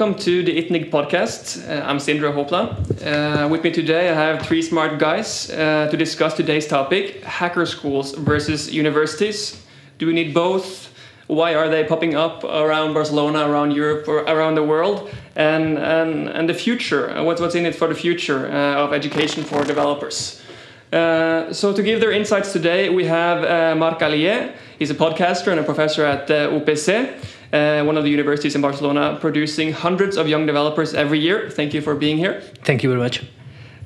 welcome to the ITNIG podcast. Uh, I'm Sindra Hopla. Uh, with me today, I have three smart guys uh, to discuss today's topic hacker schools versus universities. Do we need both? Why are they popping up around Barcelona, around Europe, or around the world? And, and, and the future, uh, what's, what's in it for the future uh, of education for developers? Uh, so, to give their insights today, we have Marc Alier. He's a podcaster and a professor at uh, UPC, uh, one of the universities in Barcelona, producing hundreds of young developers every year. Thank you for being here. Thank you very much.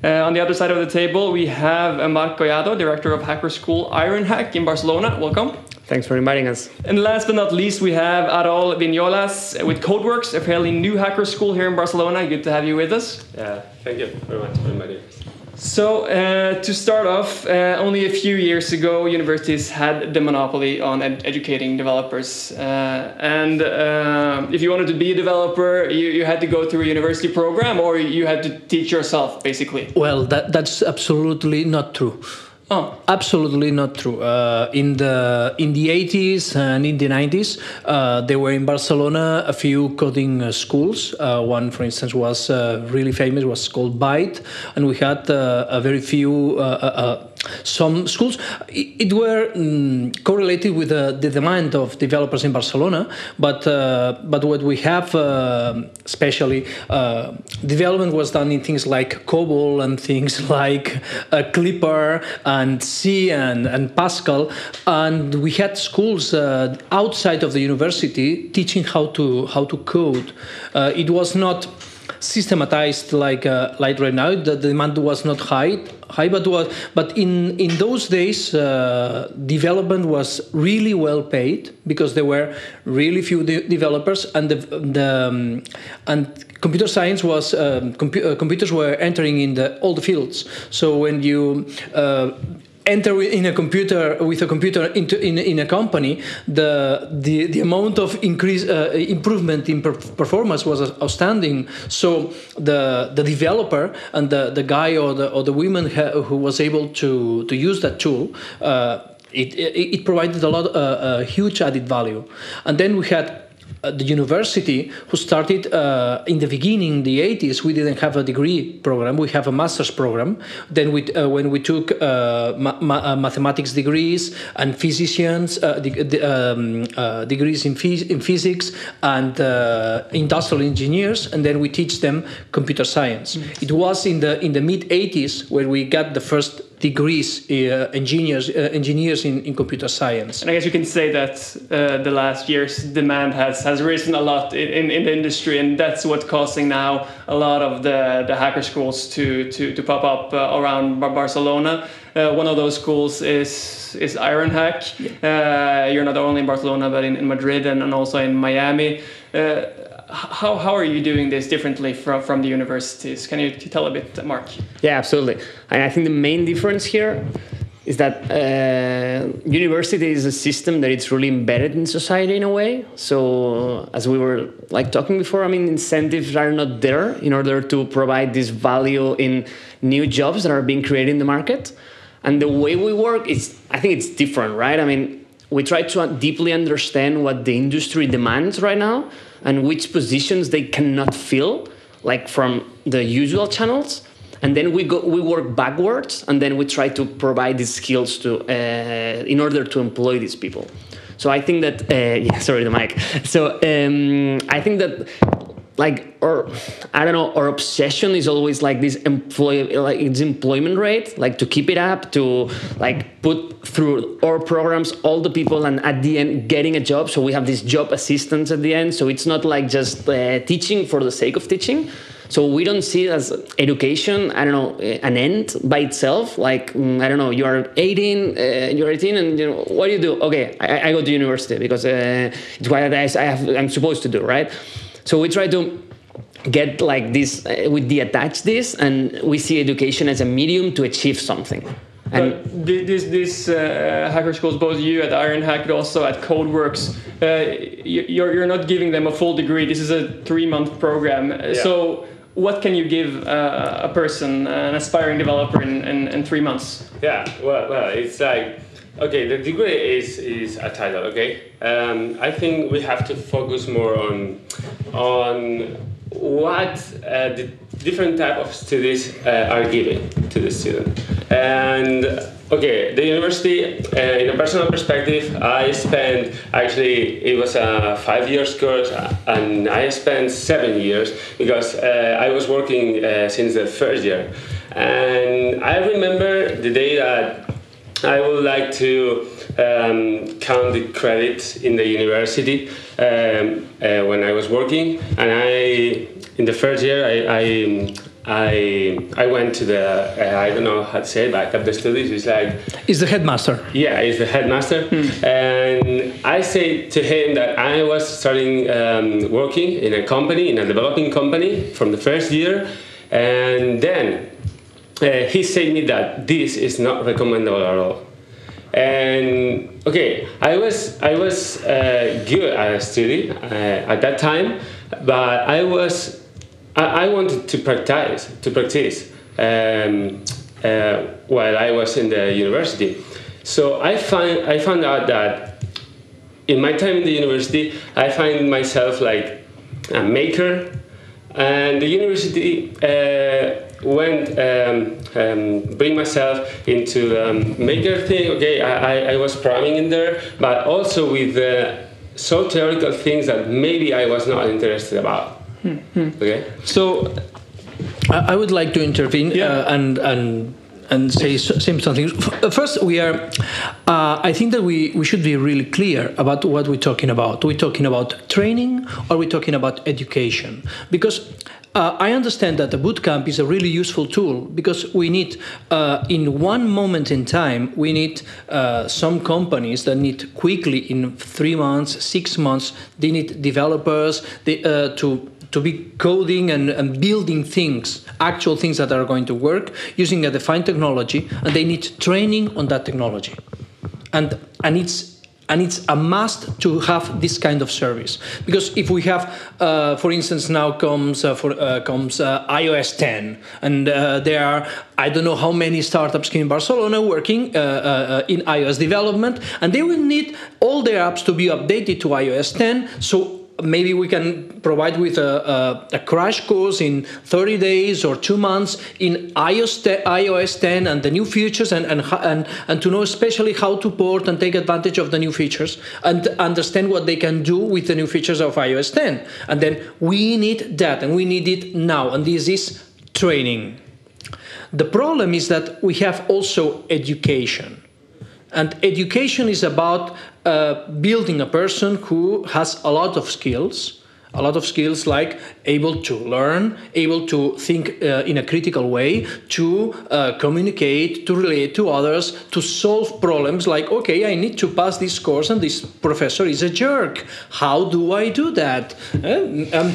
Uh, on the other side of the table, we have Marc Collado, director of hacker school Ironhack in Barcelona. Welcome. Thanks for inviting us. And last but not least, we have Arol Vignolas with Codeworks, a fairly new hacker school here in Barcelona. Good to have you with us. Yeah, thank you very much for inviting us. So, uh, to start off, uh, only a few years ago, universities had the monopoly on ed educating developers. Uh, and uh, if you wanted to be a developer, you, you had to go through a university program or you had to teach yourself, basically. Well, that, that's absolutely not true. Oh. Absolutely not true. Uh, in the in the 80s and in the 90s, uh, there were in Barcelona a few coding uh, schools. Uh, one, for instance, was uh, really famous, was called Byte, and we had uh, a very few some schools. It, it were um, correlated with the demand of developers in Barcelona, but but what we have, especially development, was done in things like COBOL and things like Clipper and C and, and Pascal, and we had schools uh, outside of the university teaching how to how to code. Uh, it was not systematized like uh, like right now. The demand was not high, high, but was but in in those days, uh, development was really well paid because there were really few de developers, and the the um, and computer science was um, compu uh, computers were entering in the all the fields. So when you uh, enter in a computer with a computer into in, in a company the the, the amount of increase uh, improvement in per performance was outstanding. So the the developer and the, the guy or the or the woman who was able to to use that tool uh, it, it, it, provided a lot uh, a huge added value. And then we had uh, the university who started uh, in the beginning the 80s we didn't have a degree program we have a master's program then we, uh, when we took uh, ma ma uh, mathematics degrees and physicians uh, de de um, degrees in, phys in physics and industrial engineers and then we teach them computer science mm -hmm. it was in the in the mid 80s where we got the first degrees uh, engineers uh, engineers in, in computer science. And I guess you can say that uh, the last years demand has, has risen a lot in, in the industry, and that's what's causing now a lot of the, the hacker schools to, to, to pop up uh, around Barcelona. Uh, one of those schools is is Ironhack. Yeah. Uh, you're not only in Barcelona, but in, in Madrid and, and also in Miami how, how are you doing this differently from, from the universities? Can you tell a bit, Marc? Yeah, absolutely. And I think the main difference here is that uh, university is a system that it's really embedded in society in a way. So as we were like talking before, I mean, incentives are not there in order to provide this value in new jobs that are being created in the market. And the way we work is, I think it's different, right? I mean, we try to deeply understand what the industry demands right now and which positions they cannot fill, like from the usual channels. And then we go, we work backwards, and then we try to provide these skills to, uh, in order to employ these people. So I think that, uh, yeah, sorry, the mic. So um, I think that like or I don't know, our obsession is always like this employ like its employment rate, like to keep it up, to like put through our programs all the people and at the end getting a job. So we have this job assistance at the end. So it's not like just uh, teaching for the sake of teaching. So we don't see as education, I don't know, an end by itself. Like, mm, I don't know, you are 18, uh, you're 18, and you know, what do you do? Okay, I, I go to university because uh, it's what I, I have, I'm supposed to do, right? So we try to get like this, uh, we detach this, and we see education as a medium to achieve something. And but this, this uh, hacker schools, both you at Ironhack, but also at CodeWorks, uh, you're, you're not giving them a full degree. This is a three month program. Yeah. So, what can you give uh, a person, an aspiring developer, in, in, in, three months? Yeah, well, well, it's like Okay, the degree is, is a title, okay? Um, I think we have to focus more on, on what uh, the different type of studies uh, are given to the student. And okay, the university, uh, in a personal perspective, I spent actually it was a five years course, uh, and I spent seven years because uh, I was working uh, since the first year. And I remember the day that I would like to um, count the credits in the university um, uh, when I was working, and I in the first year I. I I, I went to the uh, I don't know how to say it, back up the studies. It's like Is the headmaster? yeah, he's the headmaster, and I say to him that I was starting um, working in a company, in a developing company, from the first year, and then uh, he said me that this is not recommendable at all. And okay, I was I was uh, good at study uh, at that time, but I was I, I wanted to practice to practice um, uh, while I was in the university. So I find I found out that in my time in the university, I find myself like a maker, and the university uh, went um, um, bring myself into the um, maker thing. Okay, I, I, I was programming in there, but also with uh, so theoretical things that maybe I was not interested about. Okay. So I I would like to intervene Yeah. uh, and and and say s- say something. First, we are. Uh, I think that we, we should be really clear about what we're talking about. We're talking about training, or we're talking about education, because. Uh, I understand that the bootcamp is a really useful tool because we need, uh, in one moment in time, we need uh, some companies that need quickly, in three months, six months, they need developers they, uh, to to be coding and, and building things, actual things that are going to work using a defined technology, and they need training on that technology. And, and it's and it's a must to have this kind of service because if we have, uh, for instance, now comes uh, for uh, comes uh, iOS 10, and uh, there are I don't know how many startups in Barcelona working uh, in iOS development, and they will need all their apps to be updated to iOS 10. So maybe we can provide with a, a, a, crash course in 30 days or two months in iOS, iOS 10 and the new features and, and, and, and to know especially how to port and take advantage of the new features and understand what they can do with the new features of iOS 10. And then we need that and we need it now. And this is training. The problem is that we have also education. And education is about uh, building a person who has a lot of skills, a lot of skills like able to learn, able to think uh, in a critical way, to uh, communicate, to relate to others, to solve problems like, okay, I need to pass this course and this professor is a jerk. How do I do that? Uh, um,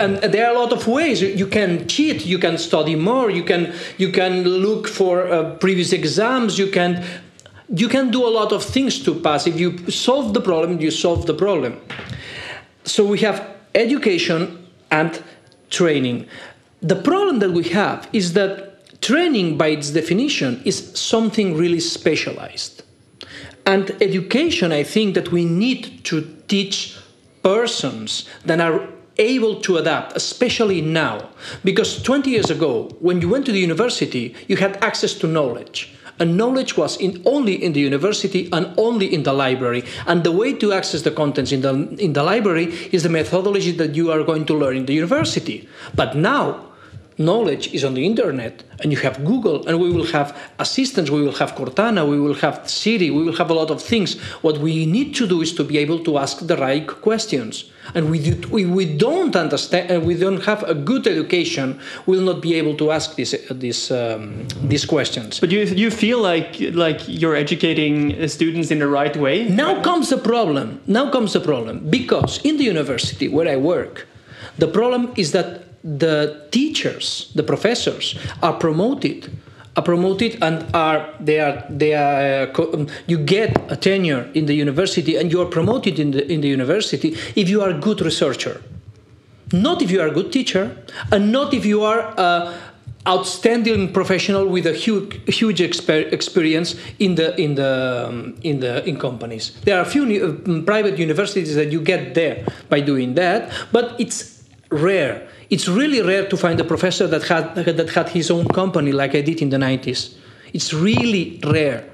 and there are a lot of ways. You can cheat, you can study more, you can, you can look for uh, previous exams, you can you can do a lot of things to pass. If you solve the problem, you solve the problem. So we have education and training. The problem that we have is that training, by its definition, is something really specialized. And education, I think that we need to teach persons that are able to adapt, especially now. Because 20 years ago, when you went to the university, you had access to knowledge and knowledge was in only in the university and only in the library. And the way to access the contents in the in the library is the methodology that you are going to learn in the university. But now knowledge is on the internet and you have google and we will have assistants we will have cortana we will have siri we will have a lot of things. What we need to do is to be able to ask the right questions. And we, do, we, we don't understand and uh, we don't have a good education we will not be able to ask this, uh, this, um, these questions. But you, you feel like, like you're educating uh, students in the right way? Now comes the problem. Now comes the problem. Because in the university where i work the problem is that the teachers the professors are promoted are promoted and are they are they are uh, you get a tenure in the university and you are promoted in the in the university if you are a good researcher. Not if you are a good teacher and not if you are a outstanding professional with a huge huge exper- experience in the in the um, in the in companies. There are a few uh, private universities that you get there by doing that but it's rare It's really rare to find a professor that had that had his own company like I did in the 90s. It's really rare.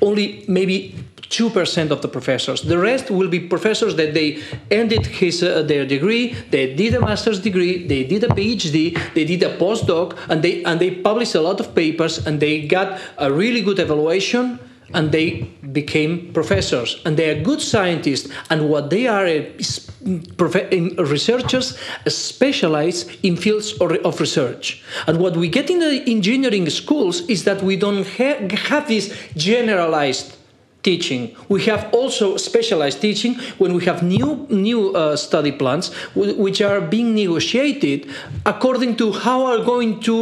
Only maybe 2% of the professors. The rest will be professors that they ended his, uh, their degree, they did a master's degree, they did a PhD, they did a postdoc, and they, and they published a lot of papers and they got a really good evaluation and they became professors. And they are good scientists. And what they are is researchers specialized in fields of research. And what we get in the engineering schools is that we don't ha- have this generalized teaching. We have also specialized teaching when we have new new uh, study plans which are being negotiated according to how are going to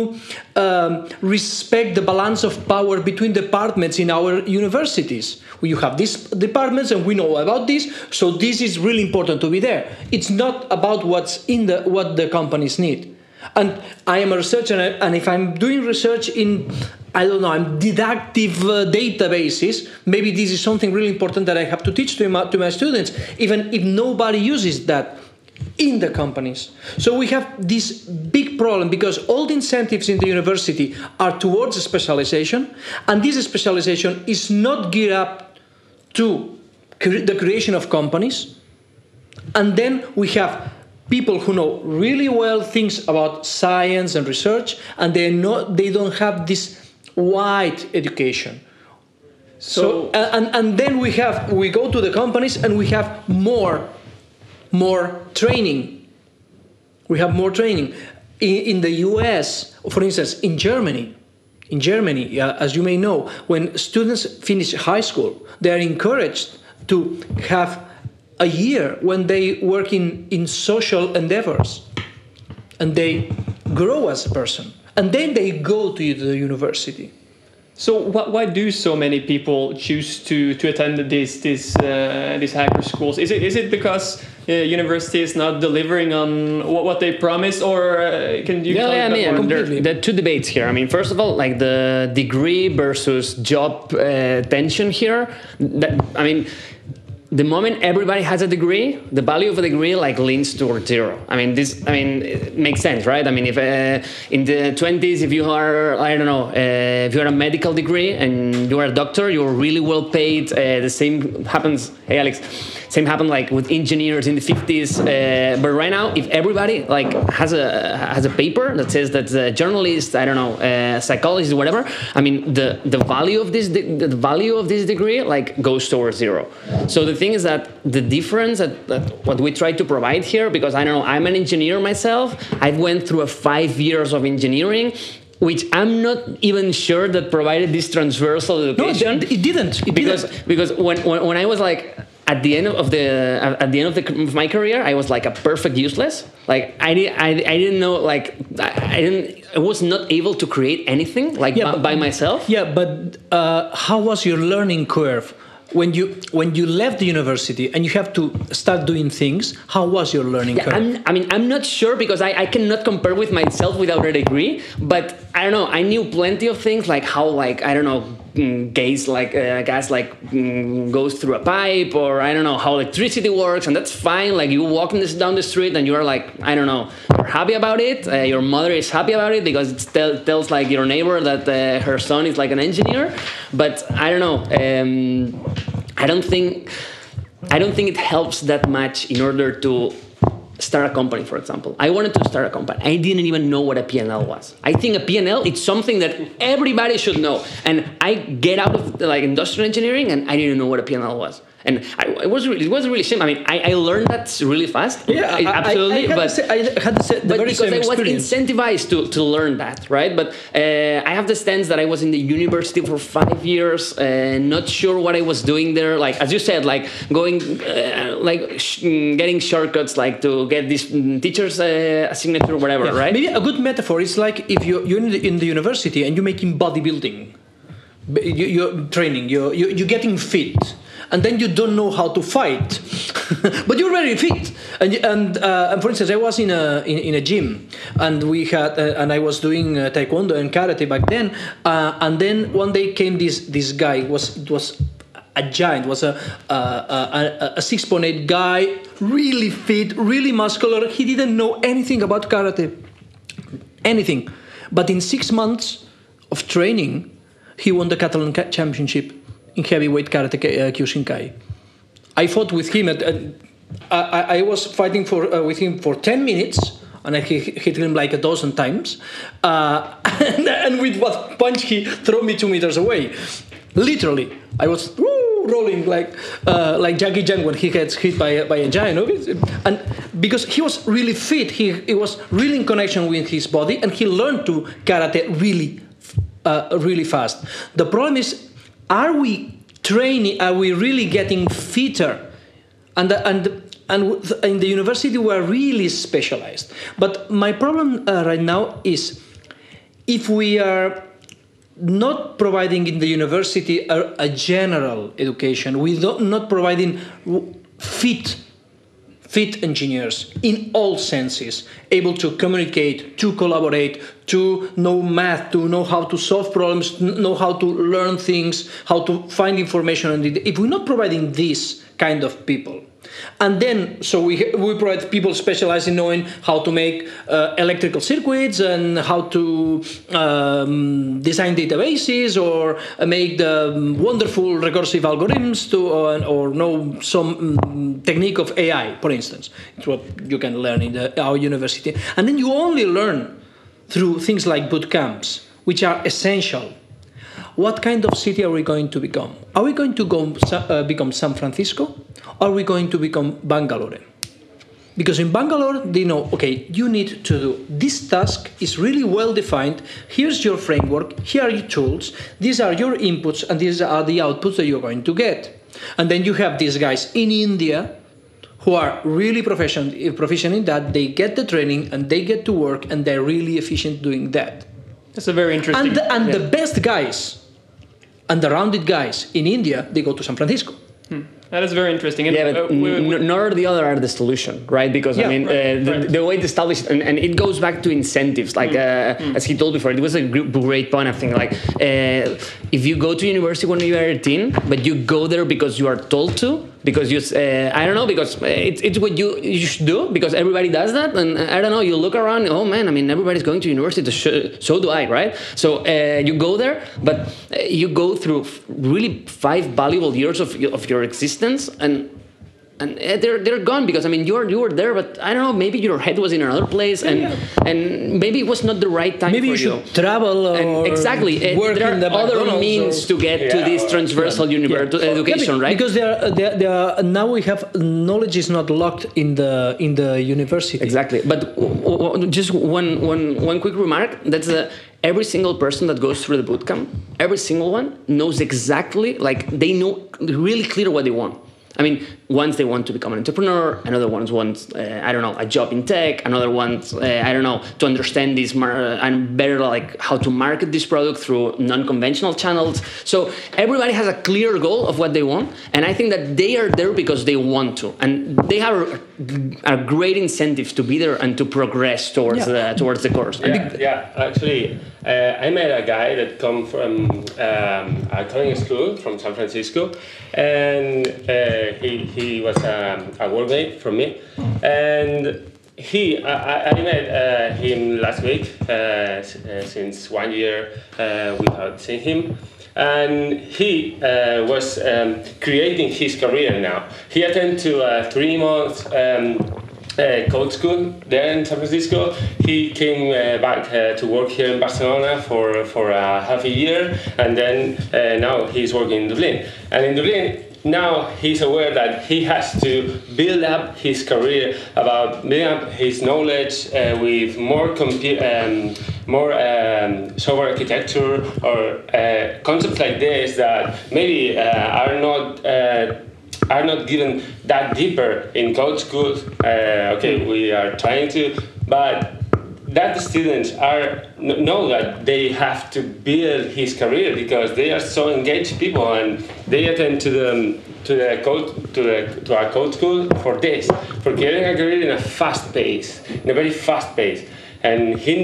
um, respect the balance of power between departments in our universities. You have these departments and we know about this, so this is really important to be there. It's not about what's in the what the companies need. And I am a researcher, and if I'm doing research in I don't know, I'm deductive uh, databases. Maybe this is something really important that I have to teach to my, to my students, even if nobody uses that in the companies. So we have this big problem because all the incentives in the university are towards specialization, and this specialization is not geared up to cre- the creation of companies. And then we have people who know really well things about science and research, and they not they don't have this wide education. So, so and, and then we have we go to the companies and we have more more training. We have more training. In, in the US, for instance, in Germany, in Germany, uh, as you may know, when students finish high school, they are encouraged to have a year when they work in, in social endeavors and they grow as a person and then they go to the university. So wh why do so many people choose to, to attend these these uh, these hacker schools? Is it is it because uh, university is not delivering on what, what they promised, or uh, can you? Yeah, yeah I mean, there, there, are two debates here. I mean, first of all, like the degree versus job uh, tension here. That, I mean the moment everybody has a degree, the value of a degree like leans towards zero. I mean, this. I mean, it makes sense, right? I mean, if uh, in the twenties, if you are, I don't know, uh, if you are a medical degree and you are a doctor, you're really well paid. Uh, the same happens. Hey, Alex same happened like with engineers in the 50s. Uh, but right now, if everybody like has a has a paper that says that the journalist, I don't know, uh, psychologist, whatever. I mean, the the value of this the value of this degree like goes towards zero. So the thing is that the difference that, that what we try to provide here, because I don't know, I'm an engineer myself. I went through a five years of engineering which I'm not even sure that provided this transversal education. No, it didn't. It because didn't. because when, when, when I was like at the end of the at the end of, the, of my career, I was like a perfect useless. Like I did, I, I didn't know like I, didn't I was not able to create anything like yeah, by, by, myself. Yeah, but uh, how was your learning curve? when you when you left the university and you have to start doing things how was your learning yeah, curve I'm, i mean i'm not sure because I, I cannot compare with myself without a degree but i don't know i knew plenty of things like how like i don't know Gas like uh, gas like mm, goes through a pipe or I don't know how electricity works and that's fine. Like you walking this down the street and you're like I don't know you're happy about it uh, your mother is happy about it because it tell, tells like your neighbor that uh, her son is like an engineer. But I don't know um, I don't think I don't think it helps that much in order to start a company, for example. I wanted to start a company. I didn't even know what a P&L was. I think a P&L it's something that everybody should know. And I get out of like industrial engineering and I didn't know what a P&L was and I, it was really, it was really simple. I mean, I, I learned that really fast. Yeah, I, absolutely. I, but say, I had the, the but very because I was experience. incentivized to, to learn that, right? But uh, I have the sense that I was in the university for five years, uh, not sure what I was doing there. Like as you said, like going, uh, like sh- getting shortcuts, like to get this teacher's uh, signature, or whatever, yeah. right? Maybe a good metaphor is like if you you're in the, in the university and you're making bodybuilding. You, are training. You're, you're getting fit and then you don't know how to fight, but you're very fit. And and, uh, and for instance, I was in a in, in a gym, and we had uh, and I was doing uh, taekwondo and karate back then. Uh, and then one day came this this guy. It was it was a giant. Was a a, a, a six point eight guy, really fit, really muscular. He didn't know anything about karate, anything. But in six months of training, he won the Catalan championship in heavyweight karate uh, Kyokushinkai. I fought with him. I, I was fighting for uh, with him for ten minutes, and I hit him like a dozen times. Uh, and, and with what punch he threw me two meters away. Literally, I was woo, rolling like uh, like Jackie Chan when he gets hit by a, by a giant. And because he was really fit, he, he was really in connection with his body, and he learned to karate really uh, really fast. The problem is, are we training? Are we really getting fitter? And and and in the university we are really specialized. But my problem uh, right now is if we are not providing in the university a, a general education, we don't not providing fit fit engineers in all senses, able to communicate, to collaborate, to know math, to know how to solve problems, know how to learn things, how to find information. And if we're not providing this kind of people, and then so we we provide people specialized in knowing how to make uh, electrical circuits and how to um, design databases or make the wonderful recursive algorithms to uh, or know some um, technique of AI, for instance. It's what you can learn in the, our university, and then you only learn through things like boot camps, which are essential what kind of city are we going to become? Are we going to go, uh, become San Francisco? Or are we going to become Bangalore? Because in Bangalore, they know, okay, you need to do this task is really well defined. Here's your framework, here are your tools, these are your inputs, and these are the outputs that you're going to get. And then you have these guys in India who are really proficient, proficient in that. They get the training and they get to work and they're really efficient doing that. That's a very interesting. And, the, and yeah. the best guys and the rounded guys in India, they go to San Francisco. Hmm. That is very interesting. And yeah, but uh, we, we, nor the other are the solution, right? Because yeah, I mean, right, uh, the, right. the, way it's established, and, and, it goes back to incentives. Like mm. Uh, mm. as he told before, it was a great point. I think like uh, if you go to university when you are 18, but you go there because you are told to, because you uh, I don't know because it's, it's what you you should do because everybody does that and I don't know you look around oh man I mean everybody's going to university to so do I right? So uh, you go there but uh, you go through really five valuable years of, of your existence and and eh, they're they're gone because I mean you were you were there, but I don't know maybe your head was in another place and yeah. and maybe it was not the right time. Maybe you should you. travel or exactly. Eh, work there are the other means or, to get yeah, to this transversal yeah. education, right? Because there are, there, there are, now we have knowledge is not locked in the in the university. Exactly, but just one one one quick remark. That's the every single person that goes through the bootcamp, every single one knows exactly like they know really clear what they want I mean, ones they want to become an entrepreneur, another ones want, uh, I don't know, a job in tech, another ones, uh, I don't know, to understand this mar- and better like how to market this product through non-conventional channels. So everybody has a clear goal of what they want, and I think that they are there because they want to, and they have a great incentive to be there and to progress towards yeah. the towards the course. Yeah, yeah. actually. Uh, I met a guy that come from um, a coding school from San Francisco, and uh, he, he was um, a workmate from me, and he I, I met uh, him last week uh, uh, since one year uh, without seeing him and he uh, was um, creating his career now. He attended to a three month um, uh, code school there in San Francisco. He came uh, back uh, to work here in Barcelona for for a half a year, and then uh, now he's working in Dublin. And in Dublin, now he's aware that he has to build up his career about building up his knowledge uh, with more compu- um, more um, software architecture or uh, concepts like this that maybe are not are not given that deeper in code schools. Uh, okay, we are trying to, but that the students are know that they have to build his career because they are so engaged people and they attend to the to the code to the to our code school for this for getting a career in a fast pace in a very fast pace. And he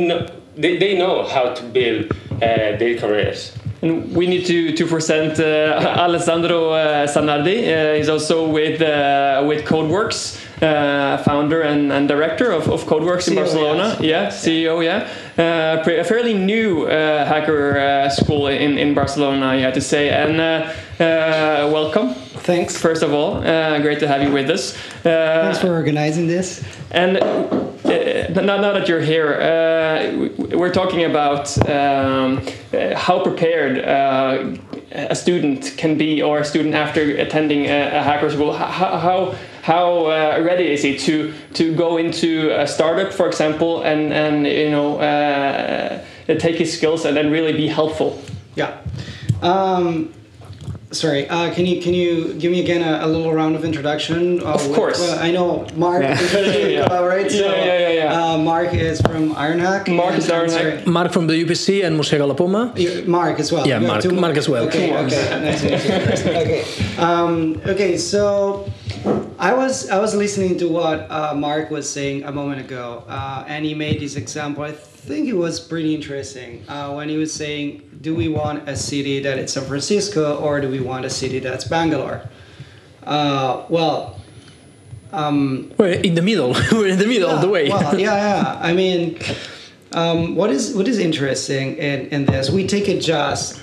they, they know how to build uh, their careers. And we need to to present uh, Alessandro uh, Zanardi. Uh, he's also with uh, with CodeWorks, uh, founder and, and director of, of CodeWorks in CEO, Barcelona. Yeah, CEO. Yeah, uh, a fairly new uh, hacker uh, school in in Barcelona. I have to say, and uh, uh, welcome. Thanks. First of all, uh, great to have you with us. Uh, Thanks for organizing this. and uh, now, now that you're here, uh, we- we're talking about um, how prepared uh, a student can be, or a student after attending a, a hacker school. How how, how uh, ready is he to to go into a startup, for example, and and you know uh, take his skills and then really be helpful. Yeah. Um, sorry. Uh, can you can you give me again a, a little round of introduction? Uh, Of with- course. well, I know Mark. Yeah. Yeah, yeah. uh, right? Yeah, yeah, yeah, yeah. Uh, Mark is from Ironhack. Mark is Ironhack. Mark from the UPC and Mossega La Poma. Mark as well. Yeah, You Mark- Mark as well. Okay, okay, nice to meet you. okay, um, okay. So I was I was listening to what uh, Mark was saying a moment ago, uh, and he made this example. I think it was pretty interesting uh, when he was saying, "Do we want a city that is San Francisco, or do we want a city that's Bangalore?" Uh, well. Um, We're in the middle. We're in the middle of the way. well, yeah, yeah. I mean, um, what is what is interesting in, in this? We take it just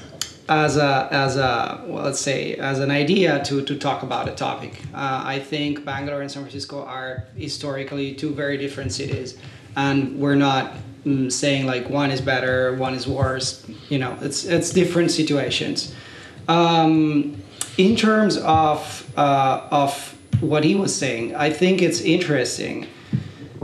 as a as a well, let's say as an idea to to talk about a topic. Uh, I think Bangalore and San Francisco are historically two very different cities, and we're not mm, saying like one is better, one is worse. You know, it's it's different situations. Um, in terms of uh, of what he was saying, I think it's interesting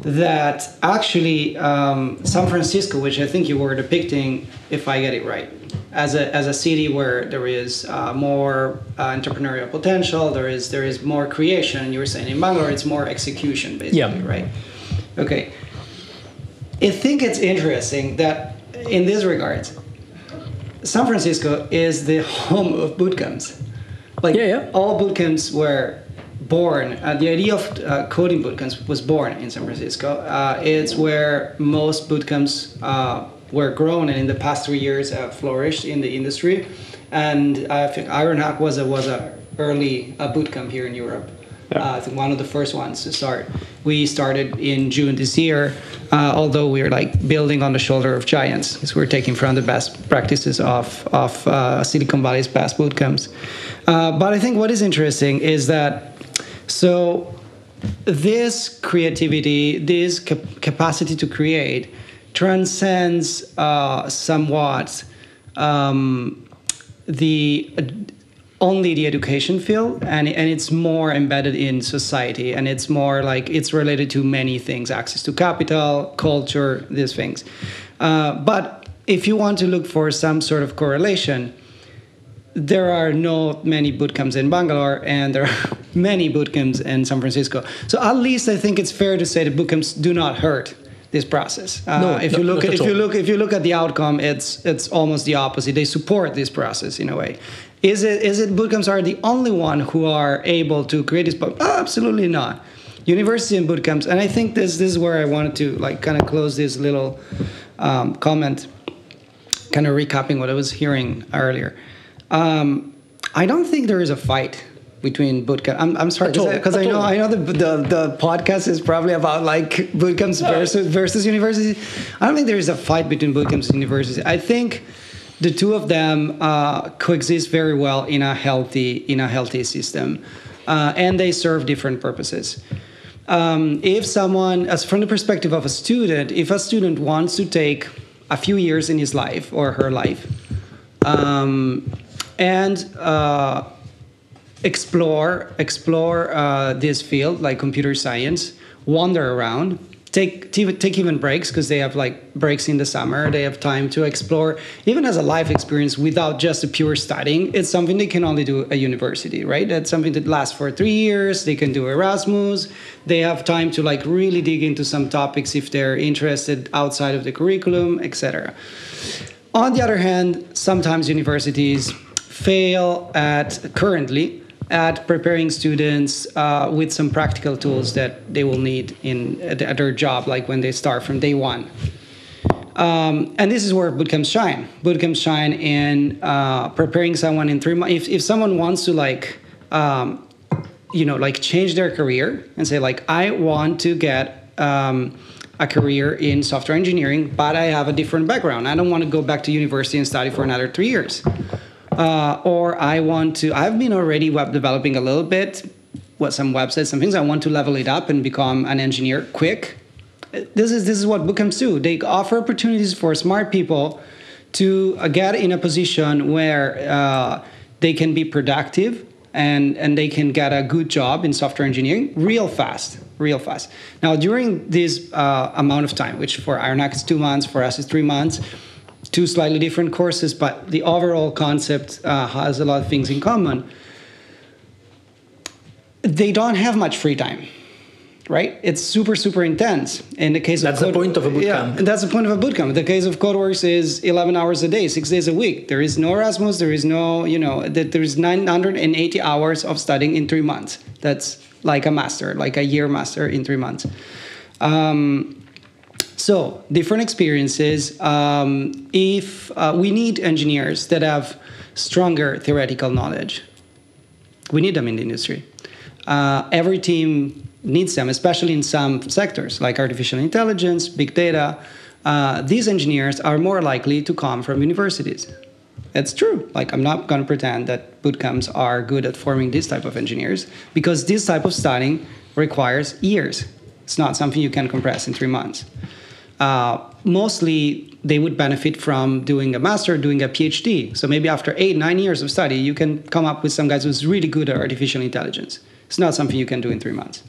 that actually um, San Francisco, which I think you were depicting, if I get it right, as a, as a city where there is uh, more uh, entrepreneurial potential, there is there is more creation. You were saying in Bangalore, it's more execution, basically, Yeah. right? Okay. I think it's interesting that in this regard, San Francisco is the home of bootcamps. Like Yeah, yeah. all bootcamps were born. Uh, the idea of uh, coding bootcamps was born in San Francisco. Uh, it's where most bootcamps uh, were grown, and in the past three years flourished in the industry. And I think Ironhack was a was a early uh, bootcamp here in Europe. Uh, I think one of the first ones to start. We started in June this year, uh, although we're like building on the shoulder of giants, because we're taking from the best practices of of uh, Silicon Valley's best bootcamps. Uh, but I think what is interesting is that so this creativity, this cap- capacity to create, transcends uh, somewhat um, the only the education field and, and it's more embedded in society and it's more like it's related to many things access to capital culture these things uh, but if you want to look for some sort of correlation there are not many bootcamps in Bangalore, and there are many bootcamps in San Francisco. So at least I think it's fair to say that bootcamps do not hurt this process. Uh, No, if no- you look at, at if you look if you look at the outcome, it's it's almost the opposite. They support this process in a way. Is it is it bootcamps are the only one who are able to create this? But absolutely not. University and bootcamps, and I think this this is where I wanted to like kind of close this little um, comment kind of recapping what I was hearing earlier. Um, I don't think there is a fight between bootcamp. I'm, I'm sorry because I at know. I know the, the the podcast is probably about like bootcamps versus versus universities. I don't think there is a fight between bootcamps and universities. I think the two of them uh, coexist very well in a healthy in a healthy system, uh, and they serve different purposes. Um, if someone, as from the perspective of a student, if a student wants to take a few years in his life or her life, um, and uh, explore explore uh, this field like computer science wander around take take even breaks because they have like breaks in the summer. They have time to explore. Even as a life experience without just a pure studying it's something they can only do at university right? That's something that lasts for three years. They can do erasmus. They have time to like really dig into some topics if they're interested outside of the curriculum etc on the other hand, sometimes universities fail at currently at preparing students uh, with some practical tools that they will need in at their job, like when they start from day one. Um, and this is where bootcamps shine. Bootcamps shine in uh, preparing someone in three months. If, if someone wants to like, um, you know, like change their career and say like, I want to get um, a career in software engineering, but I have a different background. I don't want to go back to university and study for another three years. Uh, or I want to, I've been already web developing a little bit, what some websites, some things. I want to level it up and become an engineer quick this is this is what bootcamps do. They offer opportunities for smart people to uh, get in a position where uh, they can be productive and and they can get a good job in software engineering real fast, real fast. Now during this uh, amount of time, which for Ironhack is two months, for us is three months. Two slightly different courses, but the overall concept uh, has a lot of things in common. They don't have much free time right? It's super, super intense. In the case that's of the point of a bootcamp. Yeah, and that's the point of a bootcamp. The case of CodeWorks is 11 hours a day, six days a week. There is no Erasmus. There is no, you know, that there is 980 hours of studying in three months. That's like a master, like a year master in three months. Um, so different experiences. Um, if uh, we need engineers that have stronger theoretical knowledge, we need them in the industry. Uh, every team needs them, especially in some sectors like artificial intelligence, big data. Uh, these engineers are more likely to come from universities. It's true. Like I'm not going to pretend that bootcamps are good at forming this type of engineers because this type of studying requires years. It's not something you can compress in three months. Uh, mostly, they would benefit from doing a master, doing a PhD. So maybe after eight, nine years of study, you can come up with some guys who's really good at artificial intelligence. It's not something you can do in three months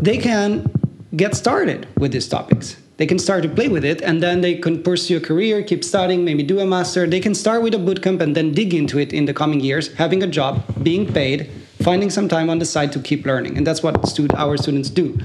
they can get started with these topics. They can start to play with it and then they can pursue a career, keep studying, maybe do a master. They can start with a bootcamp and then dig into it in the coming years, having a job, being paid, finding some time on the side to keep learning. And that's what stud- our students do.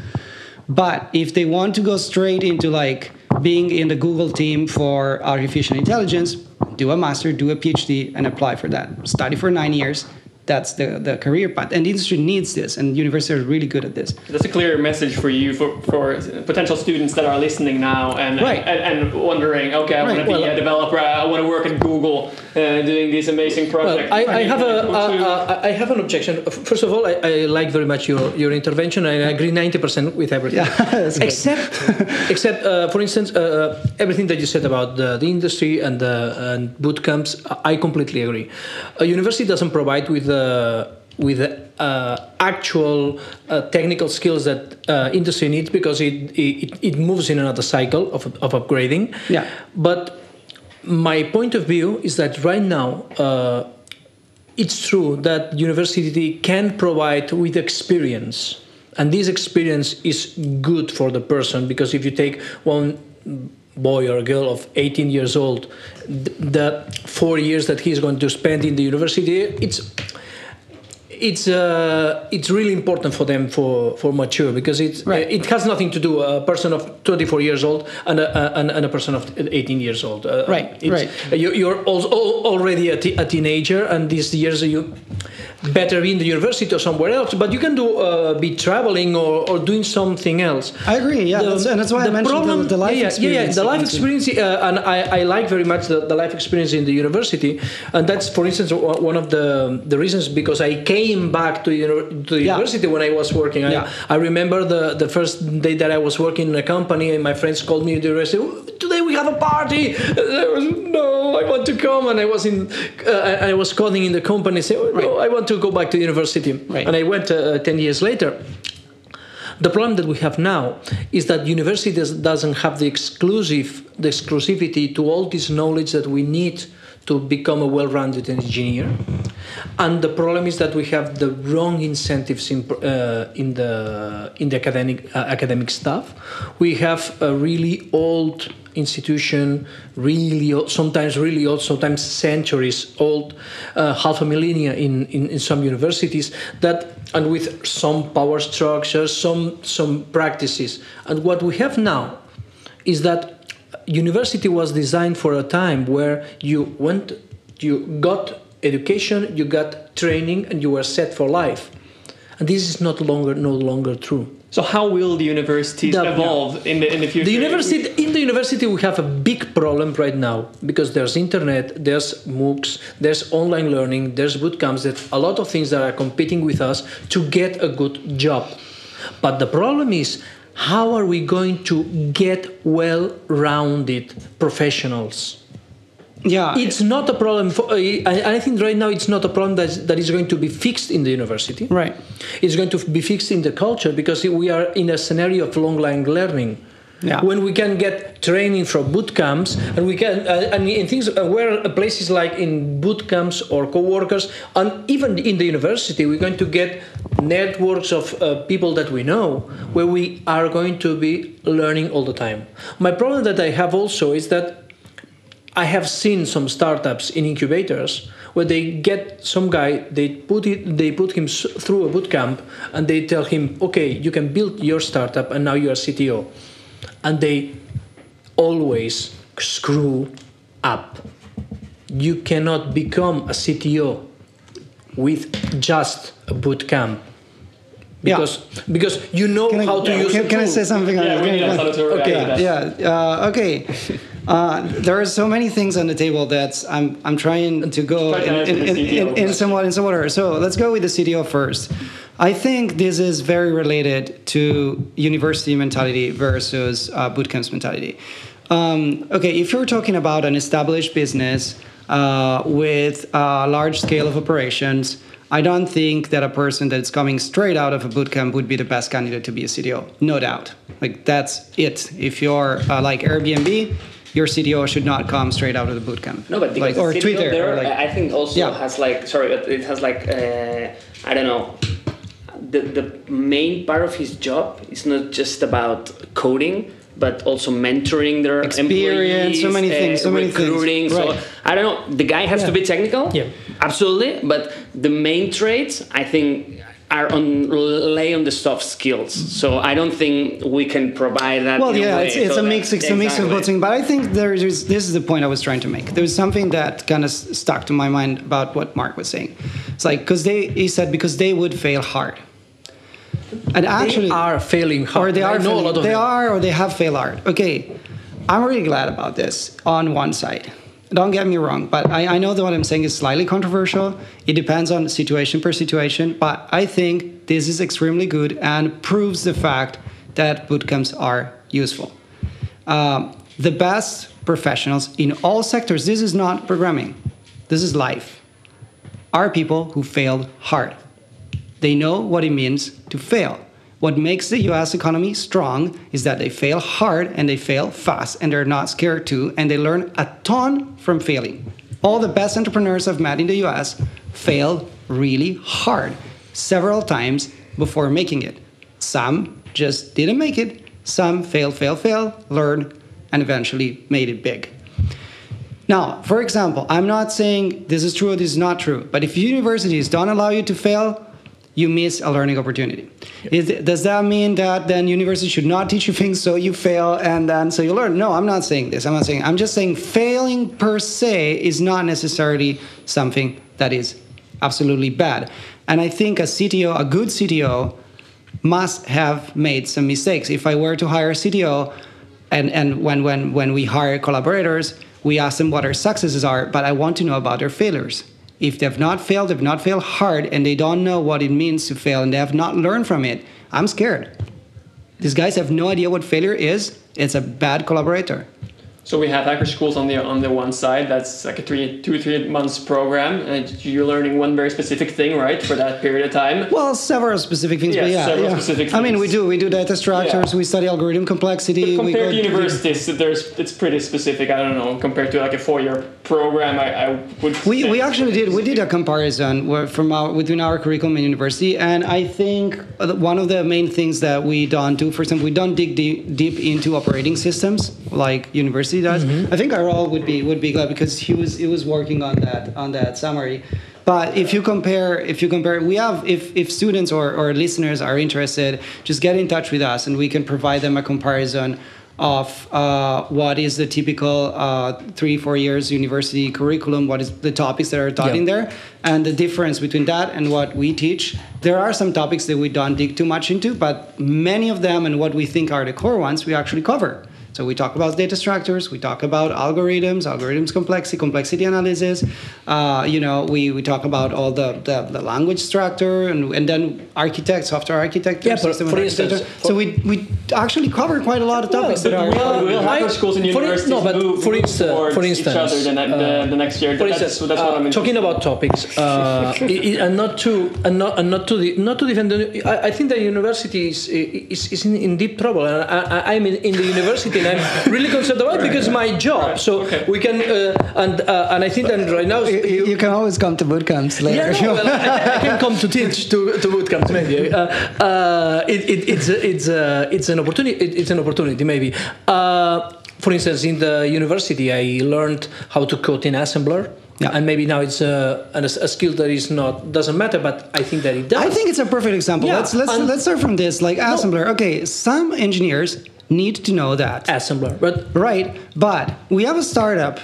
But if they want to go straight into like being in the Google team for artificial intelligence, do a master, do a PhD, and apply for that. Study for nine years, that's the, the career path. And the industry needs this, and universities are really good at this. That's a clear message for you, for, for potential students that are listening now and, right. and, and, wondering, okay, I right. want to be well, a developer, I want to work at Google doing this amazing project. Well, I, I have a, a, a, I have an objection. First of all, I, I like very much your, your intervention, I agree 90% with everything. Yeah, except, except uh, for instance, uh, uh, everything that you said about the, the industry and, the, and boot camps, I completely agree. A university doesn't provide with uh, with uh, actual uh, technical skills that uh, industry needs because it, it, it moves in another cycle of, of upgrading. Yeah. But my point of view is that right now uh, it's true that university can provide with experience and this experience is good for the person because if you take one boy or girl of 18 years old the four years that he's going to spend in the university it's it's uh, it's really important for them for, for mature because it right. it has nothing to do a person of 24 years old and a, and, and a person of 18 years old. Uh, right, right. You, are already a, a teenager, and these years you better in the university or somewhere else. But you can do uh, be traveling or, or doing something else. I agree. Yeah, the, that's, and that's why I mentioned problem, the, the life yeah, experience. Yeah, yeah, the life experience, uh, and I, I like very much the, the life experience in the university, and that's for instance one of the the reasons because I came back to, to the yeah. university when I was working. Yeah. I, I remember the the first day that I was working in a company, and my friends called me to the university. Today we have a party. I was no, I want to come, and I was in, uh, I was calling in the company, say, oh, no, I want to go back to university, right. and I went uh, ten years later. The problem that we have now is that university doesn't have the exclusive, the exclusivity to all this knowledge that we need to become a well-rounded engineer. And the problem is that we have the wrong incentives in, uh, in the in the academic uh, academic staff. We have a really old institution, really sometimes really old, sometimes centuries old, uh, half a millennia in, in, in some universities that and with some power structures, some some practices. And what we have now is that university was designed for a time where you went, you got education, you got training, and you were set for life. And this is not longer no longer true. So how will the universities evolve in the in the future? The university in the university we have a big problem right now because there's internet, there's MOOCs, there's online learning, there's bootcamps, there's a lot of things that are competing with us to get a good job. But the problem is how are we going to get well-rounded professionals? Yeah, It's not a problem for I, I think right now it's not a problem that, that is going to be fixed in the university. right. It's going to be fixed in the culture because we are in a scenario of long line learning. Yeah. When we can get training from boot camps, and we can, uh, and in things uh, where places like in boot camps or co-workers, and even in the university, we're going to get networks of uh, people that we know, where we are going to be learning all the time. My problem that I have also is that I have seen some startups in incubators where they get some guy, they put it, they put him through a boot camp, and they tell him, okay, you can build your startup, and now you're CTO, and they always screw up. You cannot become a CTO with just a boot camp. Yeah. Because, because you know Can I, how to use can, can I say something? on Yeah, we need Can I- Gonzalo to react to Okay, that. yeah, uh, okay. Uh, there are so many things on the table that I'm I'm trying to go Try to in, in, in, in, in somewhat in some order. So let's go with the CTO first. I think this is very related to university mentality versus uh, bootcamps mentality. Um, okay, if you're talking about an established business uh, with a large scale of operations, I don't think that a person that's coming straight out of a bootcamp would be the best candidate to be a CTO. No doubt. Like that's it. If you're uh, like Airbnb, your CTO should not come straight out of the bootcamp. No, but because like, or the CTO Twitter. there, or like, I think also Yeah. has like sorry, but it has like uh, I don't know. The the main part of his job is not just about coding, but also mentoring their Experience, so many things, so many things. recruiting. So I don't know. The guy has to be technical. Yeah. absolutely. But the main traits, I think. Are on lay on the soft skills, so I don't think we can provide that. well, yeah, it's, it's So a mix. It's a mix of both things. But I think there is. This is the point I was trying to make. There was something that kind of stuck to my mind about what Marc was saying. It's like because they he said because they would fail hard, and actually they are failing hard. or they are I know failing, a lot of they them. are or they have failed hard. Okay, I'm really glad about this on one side. Don't get me wrong, but I, I know that what I'm saying is slightly controversial. It depends on situation per situation, but I think this is extremely good and proves the fact that bootcamps are useful. Um, the best professionals in all sectors, this is not programming, this is life, are people who failed hard. They know what it means to fail. What makes the US economy strong is that they fail hard and they fail fast and they're not scared to and they learn a ton from failing. All the best entrepreneurs I've met in the US failed really hard several times before making it. Some just didn't make it, some failed, failed, failed, learned, and eventually made it big. Now, for example, I'm not saying this is true or this is not true, but if universities don't allow you to fail, you miss a learning opportunity. Is, does that mean that then university should not teach you things so you fail and then so you learn? No, I'm not saying this. I'm not saying. I'm just saying failing per se is not necessarily something that is absolutely bad. And I think a CTO, a good CTO, must have made some mistakes. If I were to hire a CTO, and, and when, when, when we hire collaborators, we ask them what their successes are, but I want to know about their failures. If they've not failed, they've not failed hard, and they don't know what it means to fail, and they have not learned from it, I'm scared. These guys have no idea what failure is. It's a bad collaborator. So we have hacker schools on the on the one side. That's like a three, two, three months program, and you're learning one very specific thing, right, for that period of time. Well, several specific things, Yeah, but yeah, several yeah. specific I mean, we do we do data structures, Yeah. we study algorithm complexity. we compared to universities, there's it's pretty specific. I don't know. Compared to like a four-year program, I, I would. We, we actually did we did a comparison from our between our curriculum and university, and I think uh, one of the main things that we don't do, for example, we don't dig deep, deep into operating systems like university does. I think Arol would be would be glad because he was he was working on that on that summary. But if you compare, if you compare, we have if, if students or, or listeners are interested, just get in touch with us and we can provide them a comparison of uh, what is the typical uh, three four years university curriculum what is the topics that are taught Yeah. in there and the difference between that and what we teach there are some topics that we don't dig too much into but many of them and what we think are the core ones we actually cover so we talk about data structures, we talk about algorithms, algorithms complexity, complexity analysis. Uh, you know, we, we talk about all the, the, the language structure and, and then architect, software architecture, Yeah, system for architecture. instance, so we, we actually cover quite a lot of topics but that are. Will, will hacker I- schools and for in- universities no, but move for instance- towards for each instance, other the, ne- the, uh, the next year? For that's, instance, that's what uh, I'm talking about topics, uh, i- i- and not to and not and not to the, not to defend. The, I, I think the university is is, is in, in deep trouble, and I, I, I'm in, in the university, and I'm really concerned about it because my job. So okay. we can uh, and uh, and I think that right now. You, you can always come to boot camps later. Yeah, no, well, I, I can come to teach to to boot camps maybe. Uh, uh, it, it, it's it's a, it's an opportunity. It, it's an opportunity maybe. Uh, for instance, in the university, I learned how to code in assembler. Yeah. And maybe now it's a, a, a skill that is not doesn't matter, but I think that it does. I think it's a perfect example. Yeah, let's let's and- let's start from this. Like assembler. Okay, some engineers need to know that. assembler, but Right, but we have a startup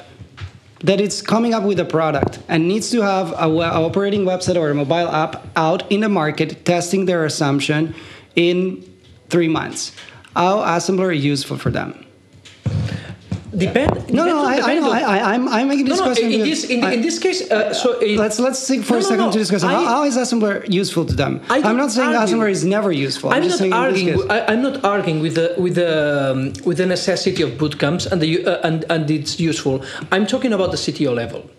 that is coming up with a product and needs to have a operating website or a mobile app out in the market testing their assumption in three months. How assembler is useful for them? Depend. No, no, I, depends on the I know. I, I, I'm, I'm making this no, no. question. In this in, I- in this case, uh, so uh, let's let's think for No, a second to discuss I- how, is assembler useful to them. I I'm don't saying argue. assembler is never useful. I'm, I'm just not saying in this arguing. I, I'm not arguing with the with the um, with the necessity of boot camps and the uh, and and it's useful. I'm talking about the CTO level.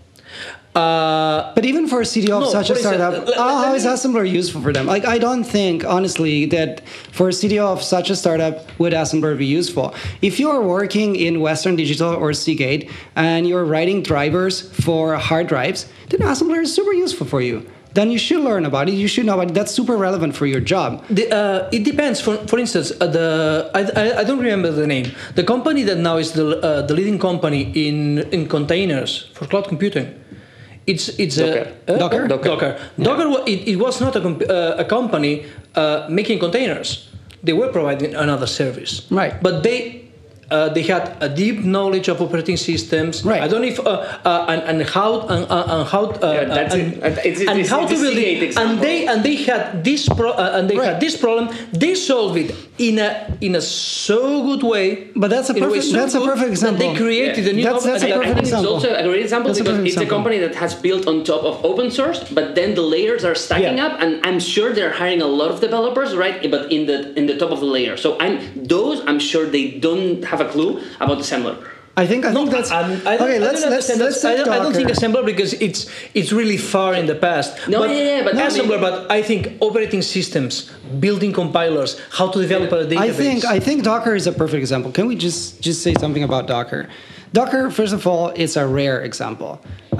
Uh, But even for a CTO of No, such a startup, let- how, let is me- assembler useful for them? Like, I don't think, honestly, that for a CTO of such a startup would assembler be useful. If you are working in Western Digital or Seagate and you're writing drivers for hard drives, then assembler is super useful for you. Then you should learn about it. You should know about it. That's super relevant for your job. the, uh, it depends. For for instance, uh, the I, I, I don't remember the name. The company that now is the uh, the leading company in in containers for cloud computing. It's it's Docker. a uh, Docker? Docker. Docker. Docker wa- it, it was not a, comp- uh, a company uh, making containers. They were providing another service. Right. But they. Uh, they had a deep knowledge of operating systems. Right. I don't know if uh, uh, and, and how and, uh, and how uh, Yeah, that's and, it. Uh, it's- it's- and it's- how it's to a build Seagate it. And they and they had this pro- uh, and they Right. had this problem. They solved it in a in a so good way. But that's a in way perfect- so that's a good perfect That they example. created a new. That's- that's a and- I perfect think it's also a great example That's because perfect it's a company that has built on top of open source, but then the layers are stacking Yeah. up, and I'm sure they're hiring a lot of developers, right? But in the in the top of the layer. So I'm those I'm sure they don't have a clue about assembler. I think I think that's I'm- I don't, okay. Let's don't let's let's that. I don't, I don't think assembler because it's it's really far in the past. No, yeah, yeah, but I mean- assembler. but I think operating systems, building compilers, how to develop a database. I think I think Docker is a perfect example. Can we just just say something about Docker? Docker, first of all, it's a rare example.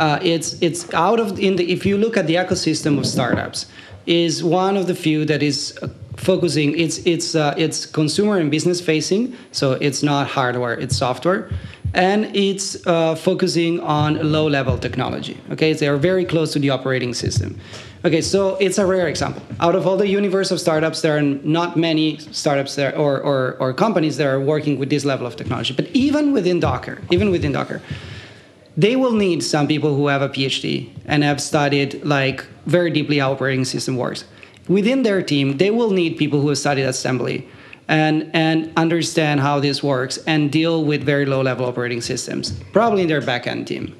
Uh, it's it's out of in the if you look at the ecosystem of startups, is one of the few that is uh, focusing. It's it's uh, it's consumer and business facing, so it's not hardware, it's software, and it's uh, focusing on low level technology. Okay, they are very close to the operating system. Okay, so it's a rare example. Out of all the universe of startups, there are not many startups there or, or, or companies that are working with this level of technology. But even within Docker, even within Docker, they will need some people who have a PhD and have studied like very deeply how operating system works. Within their team, they will need people who have studied assembly and and understand how this works and deal with very low level operating systems, probably in their backend team.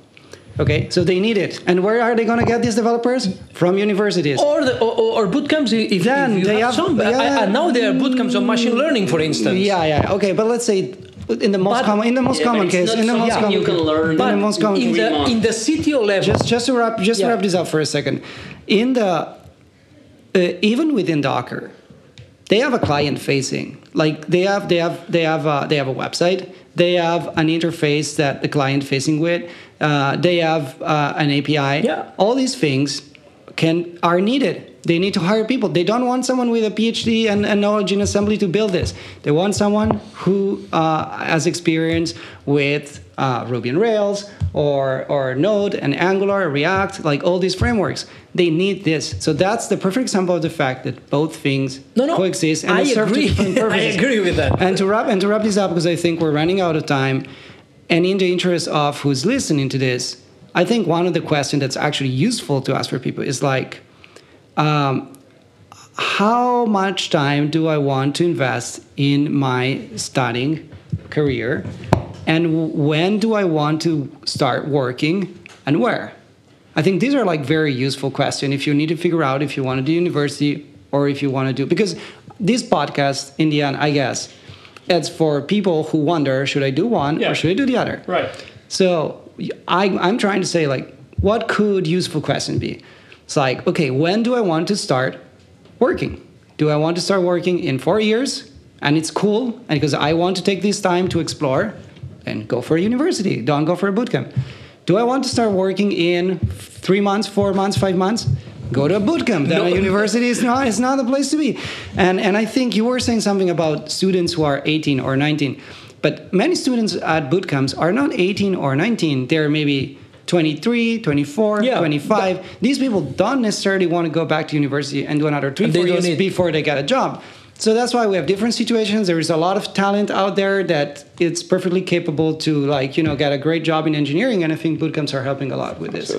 Okay, so they need it. And where are they going to get these developers? From universities. or the or, or or boot camps if, if Then you they have, have- some. I- yeah. I- and now there are bootcamps on machine learning, for instance. Yeah, yeah. Okay, but let's say in the most But- common in the most Yeah, common case, in the most common you can case- learn in the most common in the in the CTO level, just just to wrap just Yeah. wrap this up for a second in the uh, even within docker they have a client facing. Like they have they have they have uh, they have a website. They have an interface that the client facing with. Uh, they have uh, an api Yeah. all these things can are needed. They need to hire people. They don't want someone with a phd and, and knowledge in assembly to build this. They want someone who uh, has experience with uh, Ruby on Rails or or Node and Angular, React, like all these frameworks, they need this. So that's the perfect example of the fact that both things No, no, coexist and I serve agree. different I agree with that. And to wrap and to wrap this up, because I think we're running out of time, and in the interest of who's listening to this, I think one of the questions that's actually useful to ask for people is like, um, how much time do I want to invest in my studying career? And when do I want to start working and where? I think these are like very useful questions if you need to figure out if you want to do university or if you want to do because this podcast in the end, I guess, it's for people who wonder should I do one Yeah. or should I do the other? Right. So I, I'm trying to say like, what could useful question be? It's like, okay, when do I want to start working? Do I want to start working in four years? And it's cool, and because I want to take this time to explore, and go for a university. Don't go for a bootcamp. Do I want to start working in three months, four months, five months? Go to a bootcamp. Then No. a university is not is not the place to be. And and I think you were saying something about students who are 18 or 19. But many students at bootcamps are not 18 or 19. They're maybe 23, 24, Yeah, 25. These people don't necessarily want to go back to university and do another three, four years before they get a job. So that's why we have different situations. There is a lot of talent out there that it's perfectly capable to like, you know, get a great job in engineering. And I think bootcamps are helping a lot with this.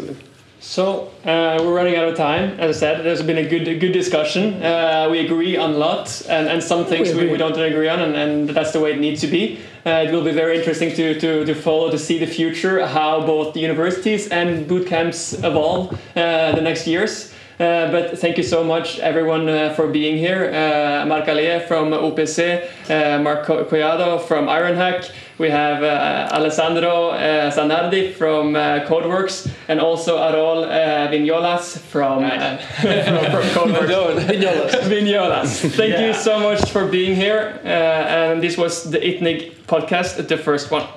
So uh, we're running out of time. As I said, there's been a good a good discussion. Uh, we agree on a lot, and, and some things we, we don't agree on, and, and that's the way it needs to be. Uh, it will be very interesting to, to, to follow to see the future, how both the universities and boot camps evolve uh, the next years. Uh, but thank you so much, everyone, uh, for being here. Uh, Marc Alier from UPC, uh, Mark Collado from Ironhack. We have uh, Alessandro uh, Zanardi from uh, Codeworks, and also Arol uh, Vignolas from, uh, from, from Codeworks. Vignolas. Vignolas. Thank you so much for being here. Uh, and this was the ITNIG podcast, the first one.